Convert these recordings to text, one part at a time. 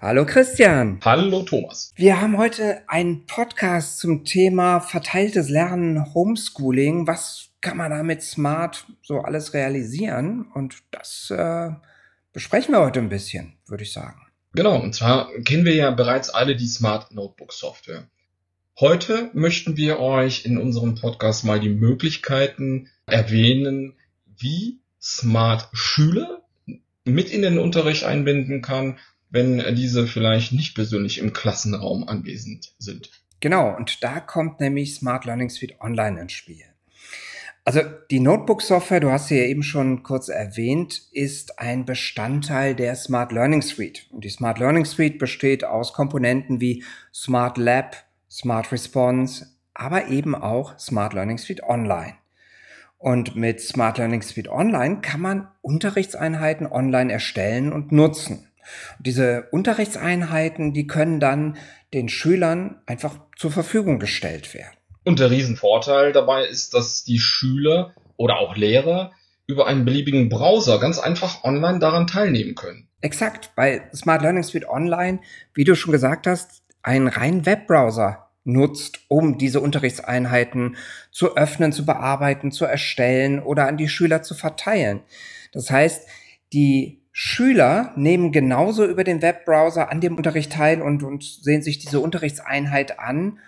Hallo Christian. Hallo Thomas. Wir haben heute einen Podcast zum Thema verteiltes Lernen, Homeschooling. Was kann man damit smart so alles realisieren? Und das äh, besprechen wir heute ein bisschen, würde ich sagen. Genau, und zwar kennen wir ja bereits alle die Smart Notebook Software. Heute möchten wir euch in unserem Podcast mal die Möglichkeiten erwähnen, wie Smart Schüler mit in den Unterricht einbinden kann, wenn diese vielleicht nicht persönlich im Klassenraum anwesend sind. Genau, und da kommt nämlich Smart Learning Suite Online ins Spiel. Also die Notebook-Software, du hast sie ja eben schon kurz erwähnt, ist ein Bestandteil der Smart Learning Suite. Und die Smart Learning Suite besteht aus Komponenten wie Smart Lab, Smart Response, aber eben auch Smart Learning Suite Online. Und mit Smart Learning Suite Online kann man Unterrichtseinheiten online erstellen und nutzen. Und diese Unterrichtseinheiten, die können dann den Schülern einfach zur Verfügung gestellt werden. Und der Riesenvorteil dabei ist, dass die Schüler oder auch Lehrer über einen beliebigen Browser ganz einfach online daran teilnehmen können. Exakt, weil Smart Learning Suite Online, wie du schon gesagt hast, einen reinen Webbrowser nutzt, um diese Unterrichtseinheiten zu öffnen, zu bearbeiten, zu erstellen oder an die Schüler zu verteilen. Das heißt, die Schüler nehmen genauso über den Webbrowser an dem Unterricht teil und, und sehen sich diese Unterrichtseinheit an,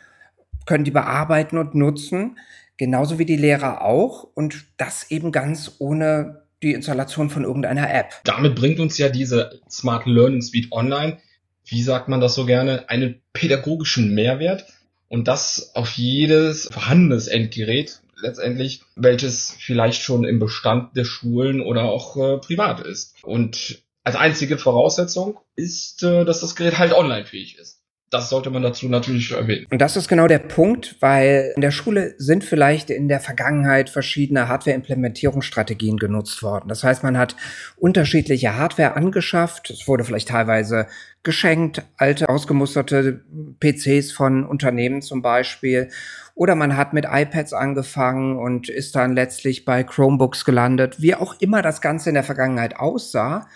können die bearbeiten und nutzen, genauso wie die Lehrer auch und das eben ganz ohne die Installation von irgendeiner App. Damit bringt uns ja diese Smart Learning Suite Online, wie sagt man das so gerne, einen pädagogischen Mehrwert, und das auf jedes vorhandenes Endgerät letztendlich, welches vielleicht schon im Bestand der Schulen oder auch äh, privat ist. Und als einzige Voraussetzung ist, äh, dass das Gerät halt online fähig ist das sollte man dazu natürlich erwähnen. Und das ist genau der Punkt, weil in der Schule sind vielleicht in der Vergangenheit verschiedene Hardware-Implementierungsstrategien genutzt worden. Das heißt, man hat unterschiedliche Hardware angeschafft. Es wurde vielleicht teilweise geschenkt, alte ausgemusterte PCs von Unternehmen zum Beispiel. Oder man hat mit iPads angefangen und ist dann letztlich bei Chromebooks gelandet. Wie auch immer das Ganze in der Vergangenheit aussah,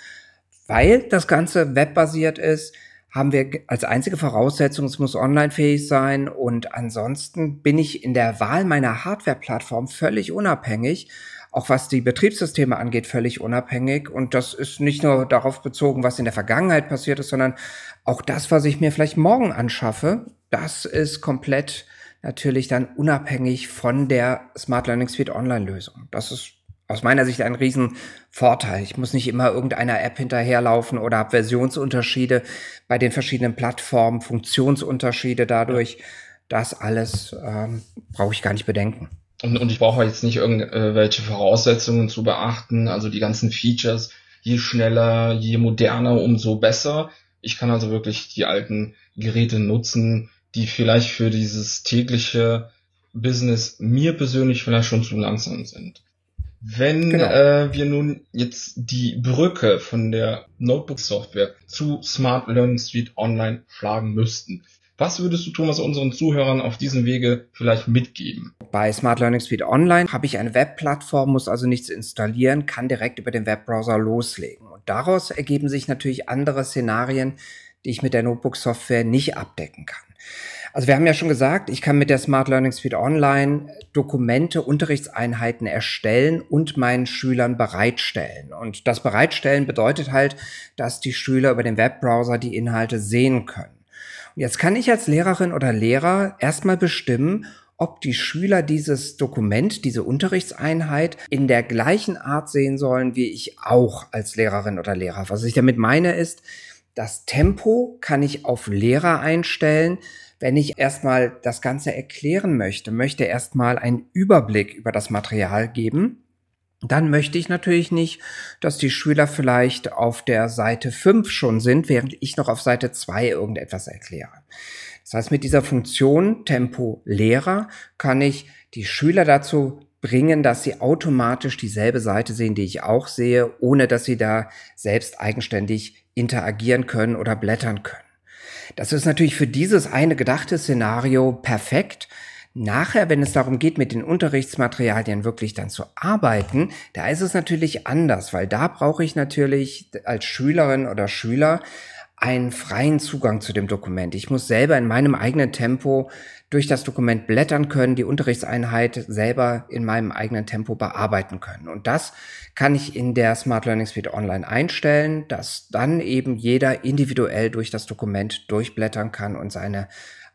weil das Ganze webbasiert ist, haben wir als einzige Voraussetzung, es muss online-fähig sein und ansonsten bin ich in der Wahl meiner Hardware-Plattform völlig unabhängig, auch was die Betriebssysteme angeht, völlig unabhängig und das ist nicht nur darauf bezogen, was in der Vergangenheit passiert ist, sondern auch das, was ich mir vielleicht morgen anschaffe, das ist komplett natürlich dann unabhängig von der Smart Learning Suite Online-Lösung. Das ist aus meiner Sicht ein Riesenvorteil. Ich muss nicht immer irgendeiner App hinterherlaufen oder habe Versionsunterschiede bei den verschiedenen Plattformen, Funktionsunterschiede dadurch. Das alles ähm, brauche ich gar nicht bedenken. Und, und ich brauche jetzt nicht irgendwelche Voraussetzungen zu beachten, also die ganzen Features. Je schneller, je moderner, umso besser. Ich kann also wirklich die alten Geräte nutzen, die vielleicht für dieses tägliche Business mir persönlich vielleicht schon zu langsam sind. Wenn genau. äh, wir nun jetzt die Brücke von der Notebook-Software zu Smart Learning Suite Online schlagen müssten, was würdest du, Thomas, unseren Zuhörern auf diesem Wege vielleicht mitgeben? Bei Smart Learning Suite Online habe ich eine Webplattform, muss also nichts installieren, kann direkt über den Webbrowser loslegen. Und daraus ergeben sich natürlich andere Szenarien, die ich mit der Notebook-Software nicht abdecken kann. Also wir haben ja schon gesagt, ich kann mit der Smart Learning Suite Online Dokumente, Unterrichtseinheiten erstellen und meinen Schülern bereitstellen. Und das Bereitstellen bedeutet halt, dass die Schüler über den Webbrowser die Inhalte sehen können. Und jetzt kann ich als Lehrerin oder Lehrer erstmal bestimmen, ob die Schüler dieses Dokument, diese Unterrichtseinheit in der gleichen Art sehen sollen, wie ich auch als Lehrerin oder Lehrer. Was ich damit meine ist, das Tempo kann ich auf Lehrer einstellen, wenn ich erstmal das Ganze erklären möchte, möchte erstmal einen Überblick über das Material geben, dann möchte ich natürlich nicht, dass die Schüler vielleicht auf der Seite 5 schon sind, während ich noch auf Seite 2 irgendetwas erkläre. Das heißt, mit dieser Funktion Tempo Lehrer kann ich die Schüler dazu bringen, dass sie automatisch dieselbe Seite sehen, die ich auch sehe, ohne dass sie da selbst eigenständig interagieren können oder blättern können. Das ist natürlich für dieses eine gedachte Szenario perfekt. Nachher, wenn es darum geht, mit den Unterrichtsmaterialien wirklich dann zu arbeiten, da ist es natürlich anders, weil da brauche ich natürlich als Schülerin oder Schüler einen freien Zugang zu dem Dokument. Ich muss selber in meinem eigenen Tempo durch das Dokument blättern können, die Unterrichtseinheit selber in meinem eigenen Tempo bearbeiten können. Und das kann ich in der Smart Learning Suite Online einstellen, dass dann eben jeder individuell durch das Dokument durchblättern kann und seine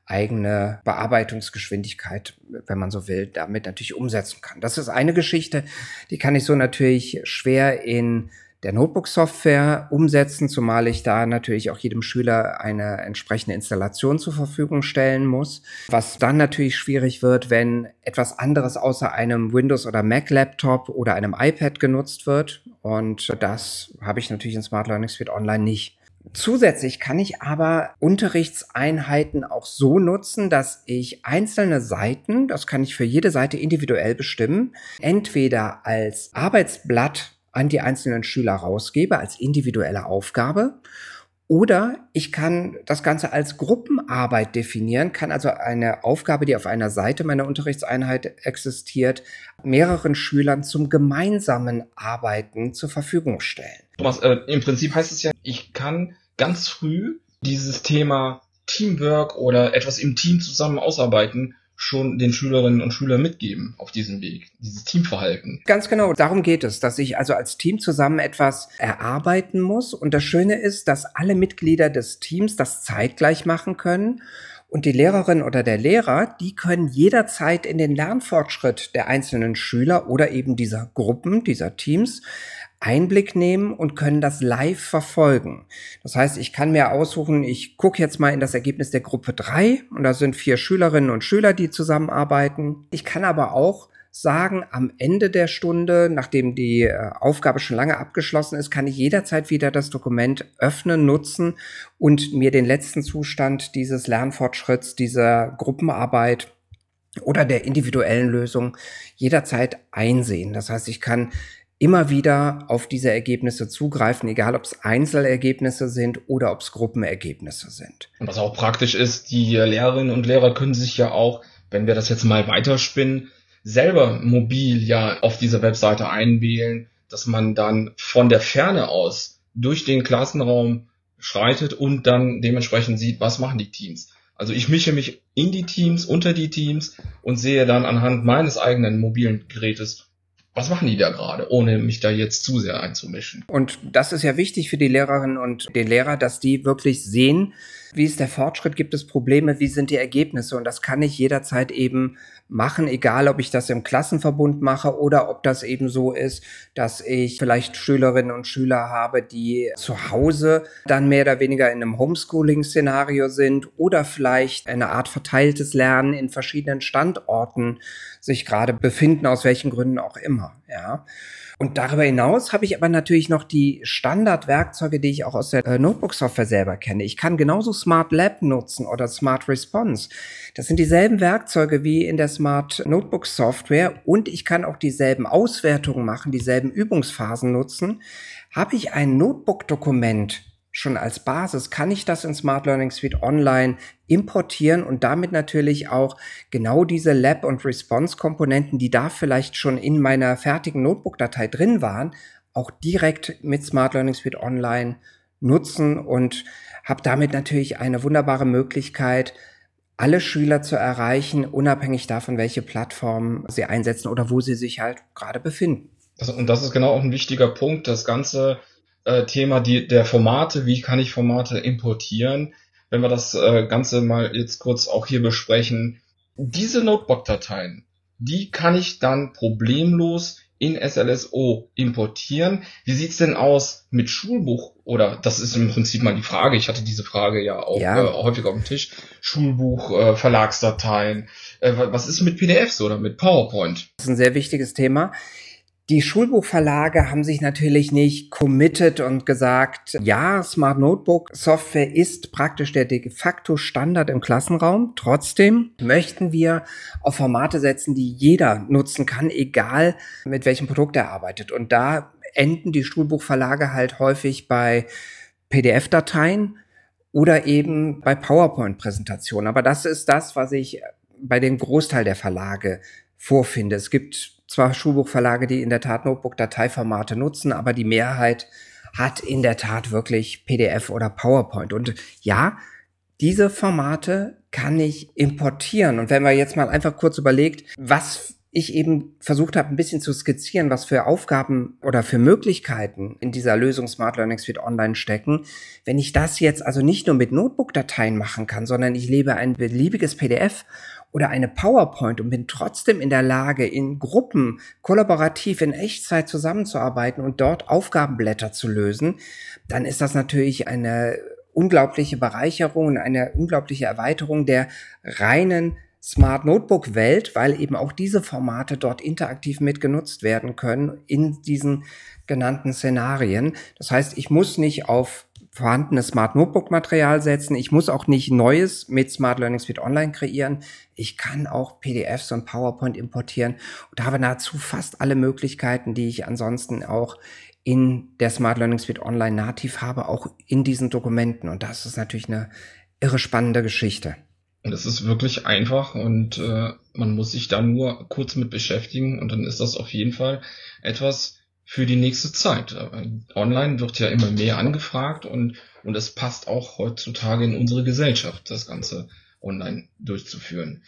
eigene Bearbeitungsgeschwindigkeit, wenn man so will, damit natürlich umsetzen kann. Das ist eine Geschichte, die kann ich so natürlich schwer in der Notebook-Software umsetzen, zumal ich da natürlich auch jedem Schüler eine entsprechende Installation zur Verfügung stellen muss. Was dann natürlich schwierig wird, wenn etwas anderes außer einem Windows- oder Mac-Laptop oder einem iPad genutzt wird. Und das habe ich natürlich in Smart Learning Suite Online nicht. Zusätzlich kann ich aber Unterrichtseinheiten auch so nutzen, dass ich einzelne Seiten, das kann ich für jede Seite individuell bestimmen, entweder als Arbeitsblatt an die einzelnen Schüler rausgebe als individuelle Aufgabe. Oder ich kann das Ganze als Gruppenarbeit definieren, kann also eine Aufgabe, die auf einer Seite meiner Unterrichtseinheit existiert, mehreren Schülern zum gemeinsamen Arbeiten zur Verfügung stellen. Thomas, äh, im Prinzip heißt es ja, ich kann ganz früh dieses Thema Teamwork oder etwas im Team zusammen ausarbeiten schon den Schülerinnen und Schülern mitgeben auf diesem Weg, dieses Teamverhalten. Ganz genau, darum geht es, dass ich also als Team zusammen etwas erarbeiten muss. Und das Schöne ist, dass alle Mitglieder des Teams das zeitgleich machen können. Und die Lehrerin oder der Lehrer, die können jederzeit in den Lernfortschritt der einzelnen Schüler oder eben dieser Gruppen, dieser Teams Einblick nehmen und können das live verfolgen. Das heißt, ich kann mir aussuchen, ich gucke jetzt mal in das Ergebnis der Gruppe drei und da sind vier Schülerinnen und Schüler, die zusammenarbeiten. Ich kann aber auch sagen, am Ende der Stunde, nachdem die äh, Aufgabe schon lange abgeschlossen ist, kann ich jederzeit wieder das Dokument öffnen, nutzen und mir den letzten Zustand dieses Lernfortschritts, dieser Gruppenarbeit oder der individuellen Lösung jederzeit einsehen. Das heißt, ich kann immer wieder auf diese Ergebnisse zugreifen, egal ob es Einzelergebnisse sind oder ob es Gruppenergebnisse sind. Und was auch praktisch ist, die Lehrerinnen und Lehrer können sich ja auch, wenn wir das jetzt mal weiterspinnen, selber mobil ja auf dieser Webseite einwählen, dass man dann von der Ferne aus durch den Klassenraum schreitet und dann dementsprechend sieht, was machen die Teams. Also ich mische mich in die Teams, unter die Teams und sehe dann anhand meines eigenen mobilen Gerätes, was machen die da gerade, ohne mich da jetzt zu sehr einzumischen. Und das ist ja wichtig für die Lehrerinnen und den Lehrer, dass die wirklich sehen, wie ist der Fortschritt, gibt es Probleme, wie sind die Ergebnisse. Und das kann ich jederzeit eben machen, egal ob ich das im Klassenverbund mache oder ob das eben so ist, dass ich vielleicht Schülerinnen und Schüler habe, die zu Hause dann mehr oder weniger in einem Homeschooling-Szenario sind oder vielleicht eine Art verteiltes Lernen in verschiedenen Standorten sich gerade befinden, aus welchen Gründen auch immer, ja. Und darüber hinaus habe ich aber natürlich noch die Standardwerkzeuge, die ich auch aus der äh, Notebook-Software selber kenne. Ich kann genauso Smart Lab nutzen oder Smart Response. Das sind dieselben Werkzeuge wie in der Smart Notebook Software und ich kann auch dieselben Auswertungen machen, dieselben Übungsphasen nutzen. Habe ich ein Notebook-Dokument schon als Basis kann ich das in Smart Learning Suite Online importieren und damit natürlich auch genau diese Lab- und Response-Komponenten, die da vielleicht schon in meiner fertigen Notebook-Datei drin waren, auch direkt mit Smart Learning Suite Online nutzen und habe damit natürlich eine wunderbare Möglichkeit, alle Schüler zu erreichen, unabhängig davon, welche Plattform sie einsetzen oder wo sie sich halt gerade befinden. Das, und das ist genau auch ein wichtiger Punkt. Das Ganze äh, Thema die, der Formate, wie kann ich Formate importieren, wenn wir das äh, Ganze mal jetzt kurz auch hier besprechen. Diese Notebook-Dateien, die kann ich dann problemlos in SLSO importieren. Wie sieht's denn aus mit Schulbuch? Oder das ist im Prinzip mal die Frage. Ich hatte diese Frage ja auch ja. Äh, häufig auf dem Tisch. Schulbuch, äh, Verlagsdateien. Äh, was ist mit PDFs oder mit PowerPoint? Das ist ein sehr wichtiges Thema. Die Schulbuchverlage haben sich natürlich nicht committed und gesagt, ja, Smart Notebook Software ist praktisch der de facto Standard im Klassenraum. Trotzdem möchten wir auf Formate setzen, die jeder nutzen kann, egal mit welchem Produkt er arbeitet. Und da enden die Schulbuchverlage halt häufig bei PDF-Dateien oder eben bei PowerPoint-Präsentationen. Aber das ist das, was ich bei dem Großteil der Verlage vorfinde. Es gibt zwar Schulbuchverlage, die in der Tat Notebook-Dateiformate nutzen, aber die Mehrheit hat in der Tat wirklich PDF oder PowerPoint. Und ja, diese Formate kann ich importieren. Und wenn man jetzt mal einfach kurz überlegt, was ich eben versucht habe, ein bisschen zu skizzieren, was für Aufgaben oder für Möglichkeiten in dieser Lösung Smart Learning Suite Online stecken. Wenn ich das jetzt also nicht nur mit Notebook-Dateien machen kann, sondern ich lebe ein beliebiges PDF oder eine PowerPoint und bin trotzdem in der Lage, in Gruppen kollaborativ in Echtzeit zusammenzuarbeiten und dort Aufgabenblätter zu lösen, dann ist das natürlich eine unglaubliche Bereicherung und eine unglaubliche Erweiterung der reinen Smart Notebook Welt, weil eben auch diese Formate dort interaktiv mitgenutzt werden können in diesen genannten Szenarien. Das heißt, ich muss nicht auf vorhandenes Smart Notebook Material setzen. Ich muss auch nicht Neues mit Smart Learning Suite Online kreieren. Ich kann auch PDFs und PowerPoint importieren und habe nahezu fast alle Möglichkeiten, die ich ansonsten auch in der Smart Learning Suite Online nativ habe, auch in diesen Dokumenten. Und das ist natürlich eine irre spannende Geschichte. Und es ist wirklich einfach und äh, man muss sich da nur kurz mit beschäftigen und dann ist das auf jeden Fall etwas für die nächste Zeit. Online wird ja immer mehr angefragt und, und es passt auch heutzutage in unsere Gesellschaft, das Ganze online durchzuführen.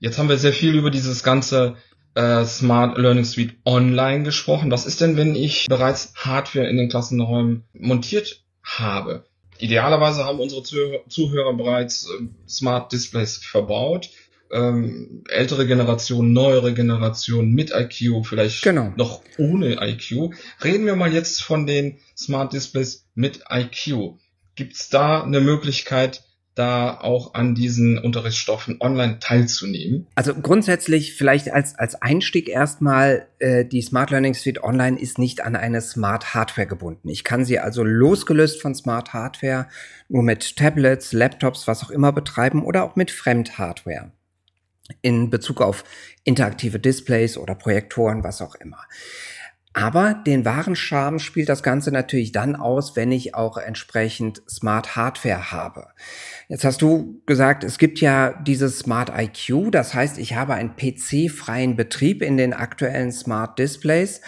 Jetzt haben wir sehr viel über dieses ganze äh, Smart Learning Suite Online gesprochen. Was ist denn, wenn ich bereits Hardware in den Klassenräumen montiert habe? Idealerweise haben unsere Zuhörer bereits äh, Smart Displays verbaut. Ähm, ältere Generation, neuere Generation mit IQ, vielleicht genau. noch ohne IQ. Reden wir mal jetzt von den Smart Displays mit IQ. Gibt es da eine Möglichkeit, da auch an diesen Unterrichtsstoffen online teilzunehmen? Also grundsätzlich vielleicht als, als Einstieg erstmal, äh, die Smart Learning Suite Online ist nicht an eine Smart Hardware gebunden. Ich kann sie also losgelöst von Smart Hardware nur mit Tablets, Laptops, was auch immer betreiben oder auch mit Fremdhardware in Bezug auf interaktive Displays oder Projektoren, was auch immer. Aber den wahren Charme spielt das Ganze natürlich dann aus, wenn ich auch entsprechend Smart Hardware habe. Jetzt hast du gesagt, es gibt ja dieses Smart IQ, das heißt, ich habe einen PC-freien Betrieb in den aktuellen Smart Displays.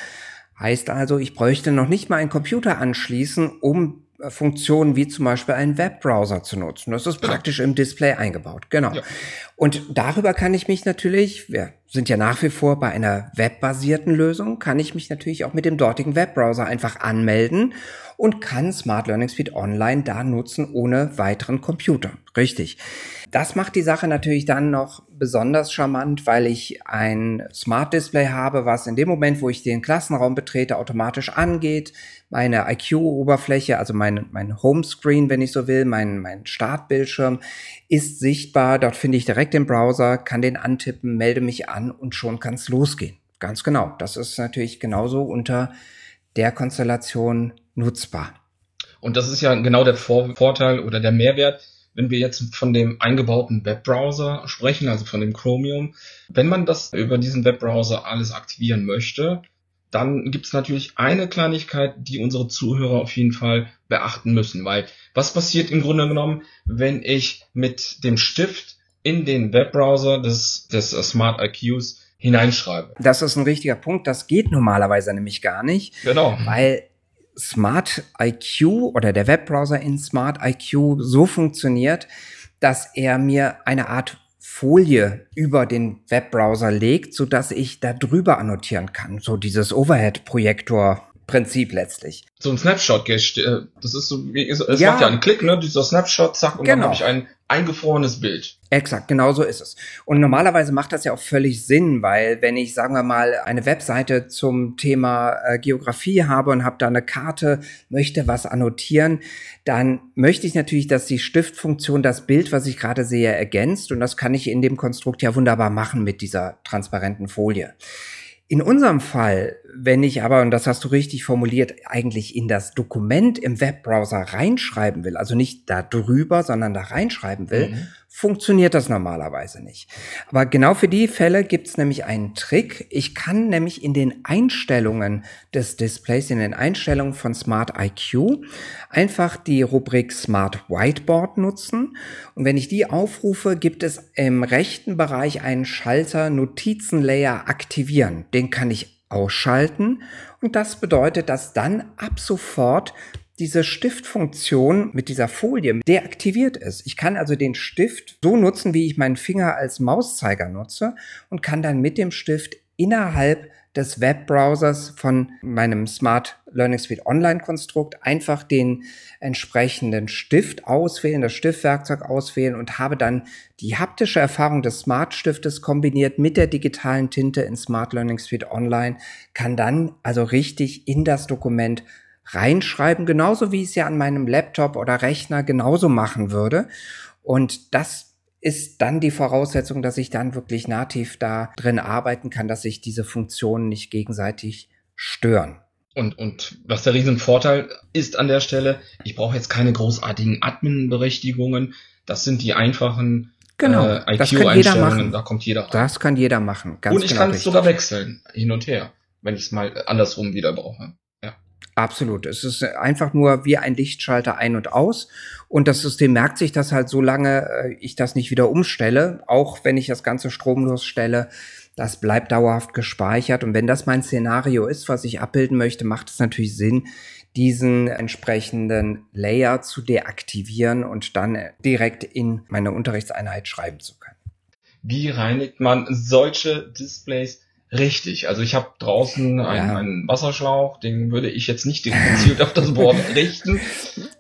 Heißt also, ich bräuchte noch nicht mal einen Computer anschließen, um Funktionen wie zum Beispiel einen Webbrowser zu nutzen. Das ist praktisch im Display eingebaut. Genau. Ja. Und darüber kann ich mich natürlich, wir sind ja nach wie vor bei einer webbasierten Lösung, kann ich mich natürlich auch mit dem dortigen Webbrowser einfach anmelden und kann Smart Learning Suite Online da nutzen ohne weiteren Computer. Richtig. Das macht die Sache natürlich dann noch besonders charmant, weil ich ein Smart Display habe, was in dem Moment, wo ich den Klassenraum betrete, automatisch angeht. Meine IQ-Oberfläche, also mein, mein Homescreen, wenn ich so will, mein, mein Startbildschirm ist sichtbar. Dort finde ich direkt den Browser, kann den antippen, melde mich an und schon kann es losgehen. Ganz genau. Das ist natürlich genauso unter der Konstellation nutzbar. Und das ist ja genau der Vor Vorteil oder der Mehrwert, wenn wir jetzt von dem eingebauten Webbrowser sprechen, also von dem Chromium. Wenn man das über diesen Webbrowser alles aktivieren möchte, dann gibt es natürlich eine Kleinigkeit, die unsere Zuhörer auf jeden Fall beachten müssen, weil was passiert im Grunde genommen, wenn ich mit dem Stift in den Webbrowser des, des Smart IQs hineinschreibe? Das ist ein richtiger Punkt. Das geht normalerweise nämlich gar nicht. Genau. Weil Smart IQ oder der Webbrowser in Smart IQ so funktioniert, dass er mir eine Art Folie über den Webbrowser legt, so dass ich da drüber annotieren kann. So dieses Overhead-Projektor Prinzip letztlich. So ein Snapshot, äh, das ist so, es ja, macht ja einen Klick, ne, dieser Snapshot, zack, und genau. dann habe ich ein eingefrorenes Bild. Exakt, genau so ist es. Und normalerweise macht das ja auch völlig Sinn, weil wenn ich, sagen wir mal, eine Webseite zum Thema äh, Geografie habe und habe da eine Karte, möchte was annotieren, dann möchte ich natürlich, dass die Stiftfunktion das Bild, was ich gerade sehe, ergänzt. Und das kann ich in dem Konstrukt ja wunderbar machen mit dieser transparenten Folie. In unserem Fall, wenn ich aber, und das hast du richtig formuliert, eigentlich in das Dokument im Webbrowser reinschreiben will, also nicht da drüber, sondern da reinschreiben will, mhm funktioniert das normalerweise nicht. Aber genau für die Fälle gibt es nämlich einen Trick. Ich kann nämlich in den Einstellungen des Displays, in den Einstellungen von Smart IQ, einfach die Rubrik Smart Whiteboard nutzen. Und wenn ich die aufrufe, gibt es im rechten Bereich einen Schalter Notizenlayer aktivieren. Den kann ich ausschalten. Und das bedeutet, dass dann ab sofort diese Stiftfunktion mit dieser Folie deaktiviert ist. Ich kann also den Stift so nutzen, wie ich meinen Finger als Mauszeiger nutze und kann dann mit dem Stift innerhalb des Webbrowsers von meinem Smart Learning Suite Online Konstrukt einfach den entsprechenden Stift auswählen, das Stiftwerkzeug auswählen und habe dann die haptische Erfahrung des Smart Stiftes kombiniert mit der digitalen Tinte in Smart Learning Suite Online, kann dann also richtig in das Dokument reinschreiben, genauso wie ich es ja an meinem Laptop oder Rechner genauso machen würde. Und das ist dann die Voraussetzung, dass ich dann wirklich nativ da drin arbeiten kann, dass sich diese Funktionen nicht gegenseitig stören. Und, und was der Riesenvorteil ist an der Stelle, ich brauche jetzt keine großartigen Admin-Berechtigungen. Das sind die einfachen genau, äh, IQ-Einstellungen, da kommt jeder rein. Das kann jeder machen. Ganz und ich genau kann es sogar wechseln, hin und her, wenn ich es mal andersrum wieder brauche. Absolut. Es ist einfach nur wie ein Lichtschalter ein und aus. Und das System merkt sich das halt, solange äh, ich das nicht wieder umstelle, auch wenn ich das Ganze stromlos stelle, das bleibt dauerhaft gespeichert. Und wenn das mein Szenario ist, was ich abbilden möchte, macht es natürlich Sinn, diesen entsprechenden Layer zu deaktivieren und dann direkt in meine Unterrichtseinheit schreiben zu können. Wie reinigt man solche Displays Richtig, also ich habe draußen einen, ja. einen, Wasserschlauch, den würde ich jetzt nicht gezielt auf das Board richten.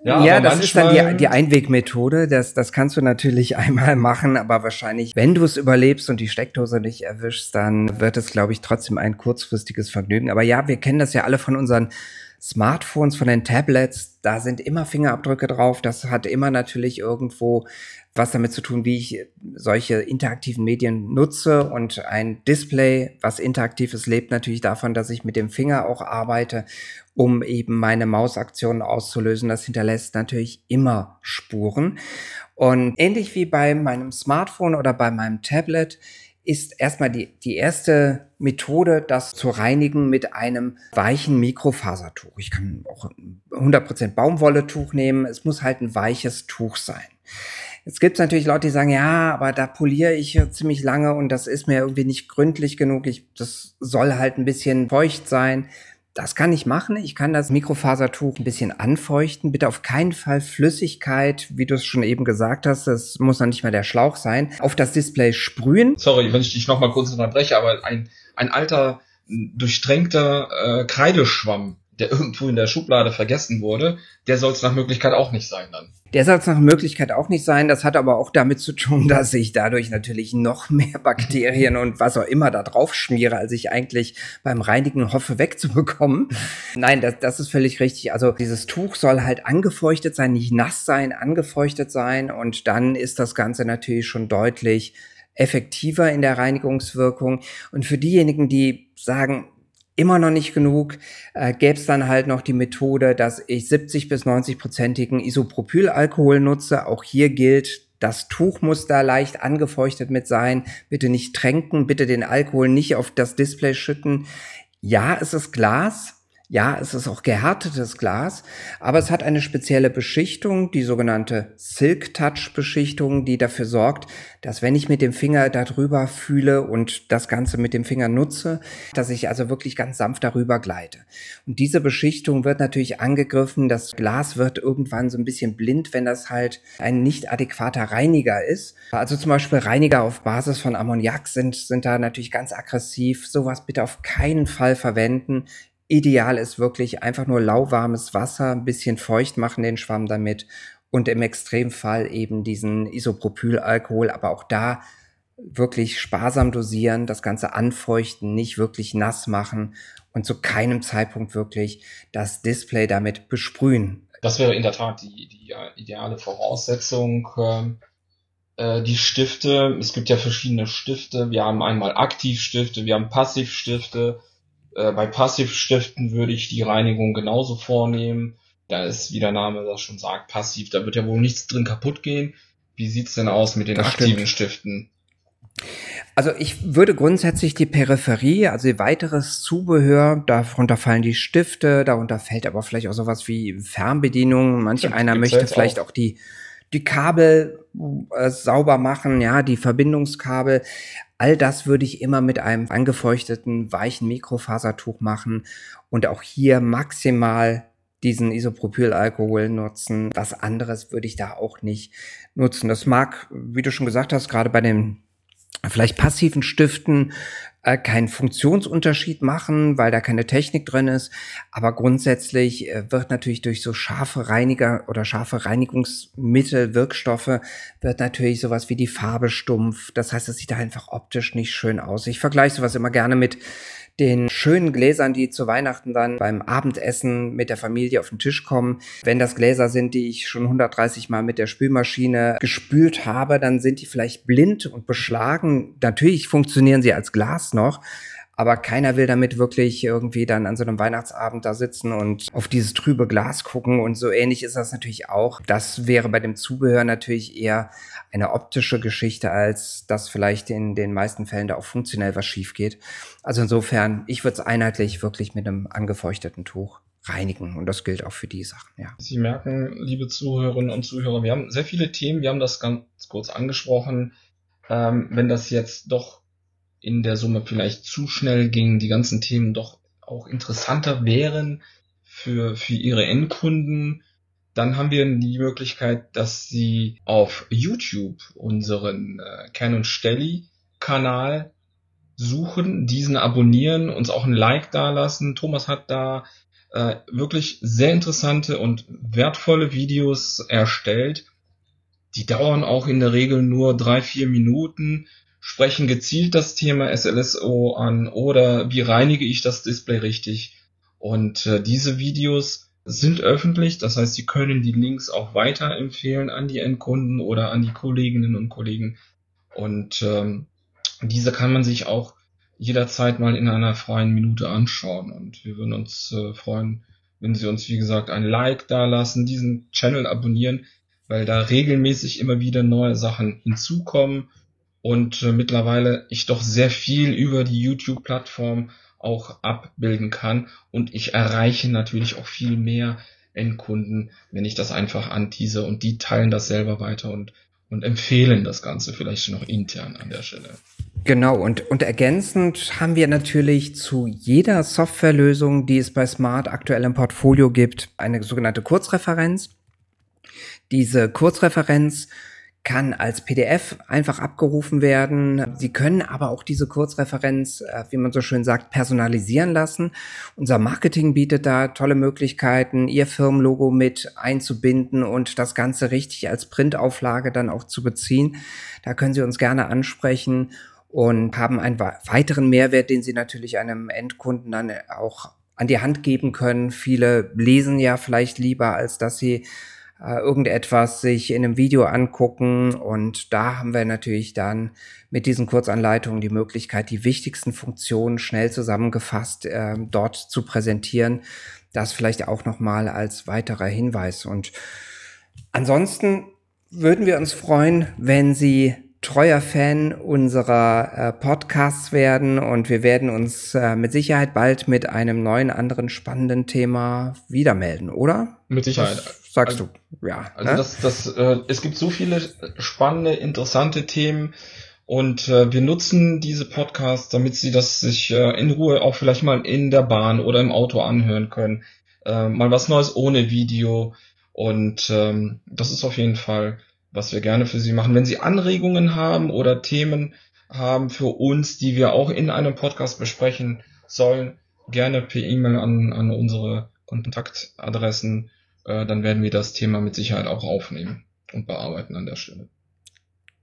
Ja, ja das ist dann die, die Einwegmethode. Das, das kannst du natürlich einmal machen, aber wahrscheinlich, wenn du es überlebst und die Steckdose nicht erwischst, dann wird es, glaube ich, trotzdem ein kurzfristiges Vergnügen. Aber ja, wir kennen das ja alle von unseren Smartphones, von den Tablets, da sind immer Fingerabdrücke drauf. Das hat immer natürlich irgendwo was damit zu tun, wie ich solche interaktiven Medien nutze. Und ein Display, was interaktiv ist, lebt natürlich davon, dass ich mit dem Finger auch arbeite, um eben meine Mausaktionen auszulösen. Das hinterlässt natürlich immer Spuren. Und ähnlich wie bei meinem Smartphone oder bei meinem Tablet ist erstmal die, die erste Methode, das zu reinigen mit einem weichen Mikrofasertuch. Ich kann auch 100% Baumwolle-Tuch nehmen. Es muss halt ein weiches Tuch sein. Jetzt gibt natürlich Leute, die sagen, ja, aber da poliere ich ja ziemlich lange und das ist mir irgendwie nicht gründlich genug. Ich, das soll halt ein bisschen feucht sein. Das kann ich machen. Ich kann das Mikrofasertuch ein bisschen anfeuchten. Bitte auf keinen Fall Flüssigkeit, wie du es schon eben gesagt hast. Das muss noch nicht mal der Schlauch sein. Auf das Display sprühen. Sorry, wenn ich dich noch mal kurz unterbreche, aber ein, ein alter, durchtränkter äh, Kreideschwamm der irgendwo in der Schublade vergessen wurde, der soll es nach Möglichkeit auch nicht sein dann. Der soll es nach Möglichkeit auch nicht sein. Das hat aber auch damit zu tun, dass ich dadurch natürlich noch mehr Bakterien und was auch immer da drauf schmiere, als ich eigentlich beim Reinigen hoffe wegzubekommen. Nein, das, das ist völlig richtig. Also dieses Tuch soll halt angefeuchtet sein, nicht nass sein, angefeuchtet sein und dann ist das Ganze natürlich schon deutlich effektiver in der Reinigungswirkung. Und für diejenigen, die sagen, immer noch nicht genug, äh, gäbe es dann halt noch die Methode, dass ich 70 bis 90 prozentigen Isopropylalkohol nutze. Auch hier gilt, das Tuch muss da leicht angefeuchtet mit sein. Bitte nicht tränken, bitte den Alkohol nicht auf das Display schütten. Ja, es ist Glas, ja, es ist auch gehärtetes Glas, aber es hat eine spezielle Beschichtung, die sogenannte Silk Touch Beschichtung, die dafür sorgt, dass wenn ich mit dem Finger darüber fühle und das Ganze mit dem Finger nutze, dass ich also wirklich ganz sanft darüber gleite. Und diese Beschichtung wird natürlich angegriffen. Das Glas wird irgendwann so ein bisschen blind, wenn das halt ein nicht adäquater Reiniger ist. Also zum Beispiel Reiniger auf Basis von Ammoniak sind, sind da natürlich ganz aggressiv. Sowas bitte auf keinen Fall verwenden. Ideal ist wirklich einfach nur lauwarmes Wasser, ein bisschen feucht machen den Schwamm damit und im Extremfall eben diesen Isopropylalkohol, aber auch da wirklich sparsam dosieren, das Ganze anfeuchten, nicht wirklich nass machen und zu keinem Zeitpunkt wirklich das Display damit besprühen. Das wäre in der Tat die, die ideale Voraussetzung. Ähm, äh, die Stifte, es gibt ja verschiedene Stifte. Wir haben einmal Aktivstifte, wir haben Passivstifte. Äh, bei Passivstiften würde ich die Reinigung genauso vornehmen. Da ist, wie der Name das schon sagt, passiv. Da wird ja wohl nichts drin kaputt gehen. Wie sieht's denn aus mit den das aktiven stimmt. Stiften? Also ich würde grundsätzlich die Peripherie, also weiteres Zubehör, darunter fallen die Stifte, darunter fällt aber vielleicht auch sowas wie Fernbedienung. Manch Stimmt, einer möchte vielleicht auch, auch die, die Kabel äh, sauber machen, ja, die Verbindungskabel. All das würde ich immer mit einem angefeuchteten, weichen Mikrofasertuch machen und auch hier maximal diesen Isopropylalkohol nutzen. Was anderes würde ich da auch nicht nutzen. Das mag, wie du schon gesagt hast, gerade bei den vielleicht passiven Stiften äh, keinen Funktionsunterschied machen, weil da keine Technik drin ist. Aber grundsätzlich äh, wird natürlich durch so scharfe Reiniger oder scharfe Reinigungsmittel, Wirkstoffe, wird natürlich sowas wie die Farbe stumpf. Das heißt, es sieht einfach optisch nicht schön aus. Ich vergleiche sowas immer gerne mit den schönen Gläsern, die zu Weihnachten dann beim Abendessen mit der Familie auf den Tisch kommen. Wenn das Gläser sind, die ich schon 130 Mal mit der Spülmaschine gespült habe, dann sind die vielleicht blind und beschlagen. Natürlich funktionieren sie als Glas noch, aber keiner will damit wirklich irgendwie dann an so einem Weihnachtsabend da sitzen und auf dieses trübe Glas gucken und so ähnlich ist das natürlich auch. Das wäre bei dem Zubehör natürlich eher eine optische Geschichte, als dass vielleicht in den meisten Fällen da auch funktionell was schief geht. Also insofern, ich würde es einheitlich wirklich mit einem angefeuchteten Tuch reinigen. Und das gilt auch für die Sachen, ja. Sie merken, liebe Zuhörerinnen und Zuhörer, wir haben sehr viele Themen, wir haben das ganz kurz angesprochen. Ähm, wenn das jetzt doch in der Summe vielleicht zu schnell ging, die ganzen Themen doch auch interessanter wären für, für ihre Endkunden, dann haben wir die Möglichkeit, dass sie auf YouTube unseren äh, Canon Stelly Kanal suchen, diesen abonnieren, uns auch ein Like dalassen. Thomas hat da äh, wirklich sehr interessante und wertvolle Videos erstellt. Die dauern auch in der Regel nur drei, vier Minuten sprechen gezielt das Thema SLSO an oder wie reinige ich das Display richtig. Und äh, diese Videos sind öffentlich, das heißt, Sie können die Links auch weiterempfehlen an die Endkunden oder an die Kolleginnen und Kollegen. Und ähm, diese kann man sich auch jederzeit mal in einer freien Minute anschauen. Und wir würden uns äh, freuen, wenn Sie uns, wie gesagt, ein Like da lassen, diesen Channel abonnieren, weil da regelmäßig immer wieder neue Sachen hinzukommen und äh, mittlerweile ich doch sehr viel über die YouTube-Plattform auch abbilden kann und ich erreiche natürlich auch viel mehr Endkunden, wenn ich das einfach antease und die teilen das selber weiter und, und empfehlen das Ganze vielleicht schon noch intern an der Stelle. Genau, und, und ergänzend haben wir natürlich zu jeder Softwarelösung, die es bei Smart aktuell im Portfolio gibt, eine sogenannte Kurzreferenz. Diese Kurzreferenz kann als PDF einfach abgerufen werden. Sie können aber auch diese Kurzreferenz, äh, wie man so schön sagt, personalisieren lassen. Unser Marketing bietet da tolle Möglichkeiten, Ihr Firmenlogo mit einzubinden und das Ganze richtig als Printauflage dann auch zu beziehen. Da können Sie uns gerne ansprechen und haben einen weiteren Mehrwert, den Sie natürlich einem Endkunden dann auch an die Hand geben können. Viele lesen ja vielleicht lieber, als dass sie äh, irgendetwas sich in einem Video angucken. Und da haben wir natürlich dann mit diesen Kurzanleitungen die Möglichkeit, die wichtigsten Funktionen schnell zusammengefasst äh, dort zu präsentieren. Das vielleicht auch nochmal als weiterer Hinweis. Und ansonsten würden wir uns freuen, wenn Sie treuer Fan unserer äh, Podcasts werden und wir werden uns äh, mit Sicherheit bald mit einem neuen anderen spannenden Thema wieder melden, oder? Mit Sicherheit. Was sagst also, du? Ja. Also ne? das, das, äh, es gibt so viele spannende, interessante Themen und äh, wir nutzen diese Podcasts, damit Sie das sich äh, in Ruhe auch vielleicht mal in der Bahn oder im Auto anhören können. Äh, mal was Neues ohne Video und ähm, das ist auf jeden Fall was wir gerne für Sie machen. Wenn Sie Anregungen haben oder Themen haben für uns, die wir auch in einem Podcast besprechen sollen, gerne per E-Mail an, an unsere Kontaktadressen. Äh, dann werden wir das Thema mit Sicherheit auch aufnehmen und bearbeiten an der Stelle.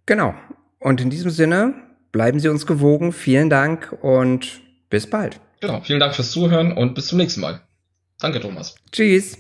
Genau. Und in diesem Sinne bleiben Sie uns gewogen. Vielen Dank und bis bald. Genau. Vielen Dank fürs Zuhören und bis zum nächsten Mal. Danke, Thomas. Tschüss.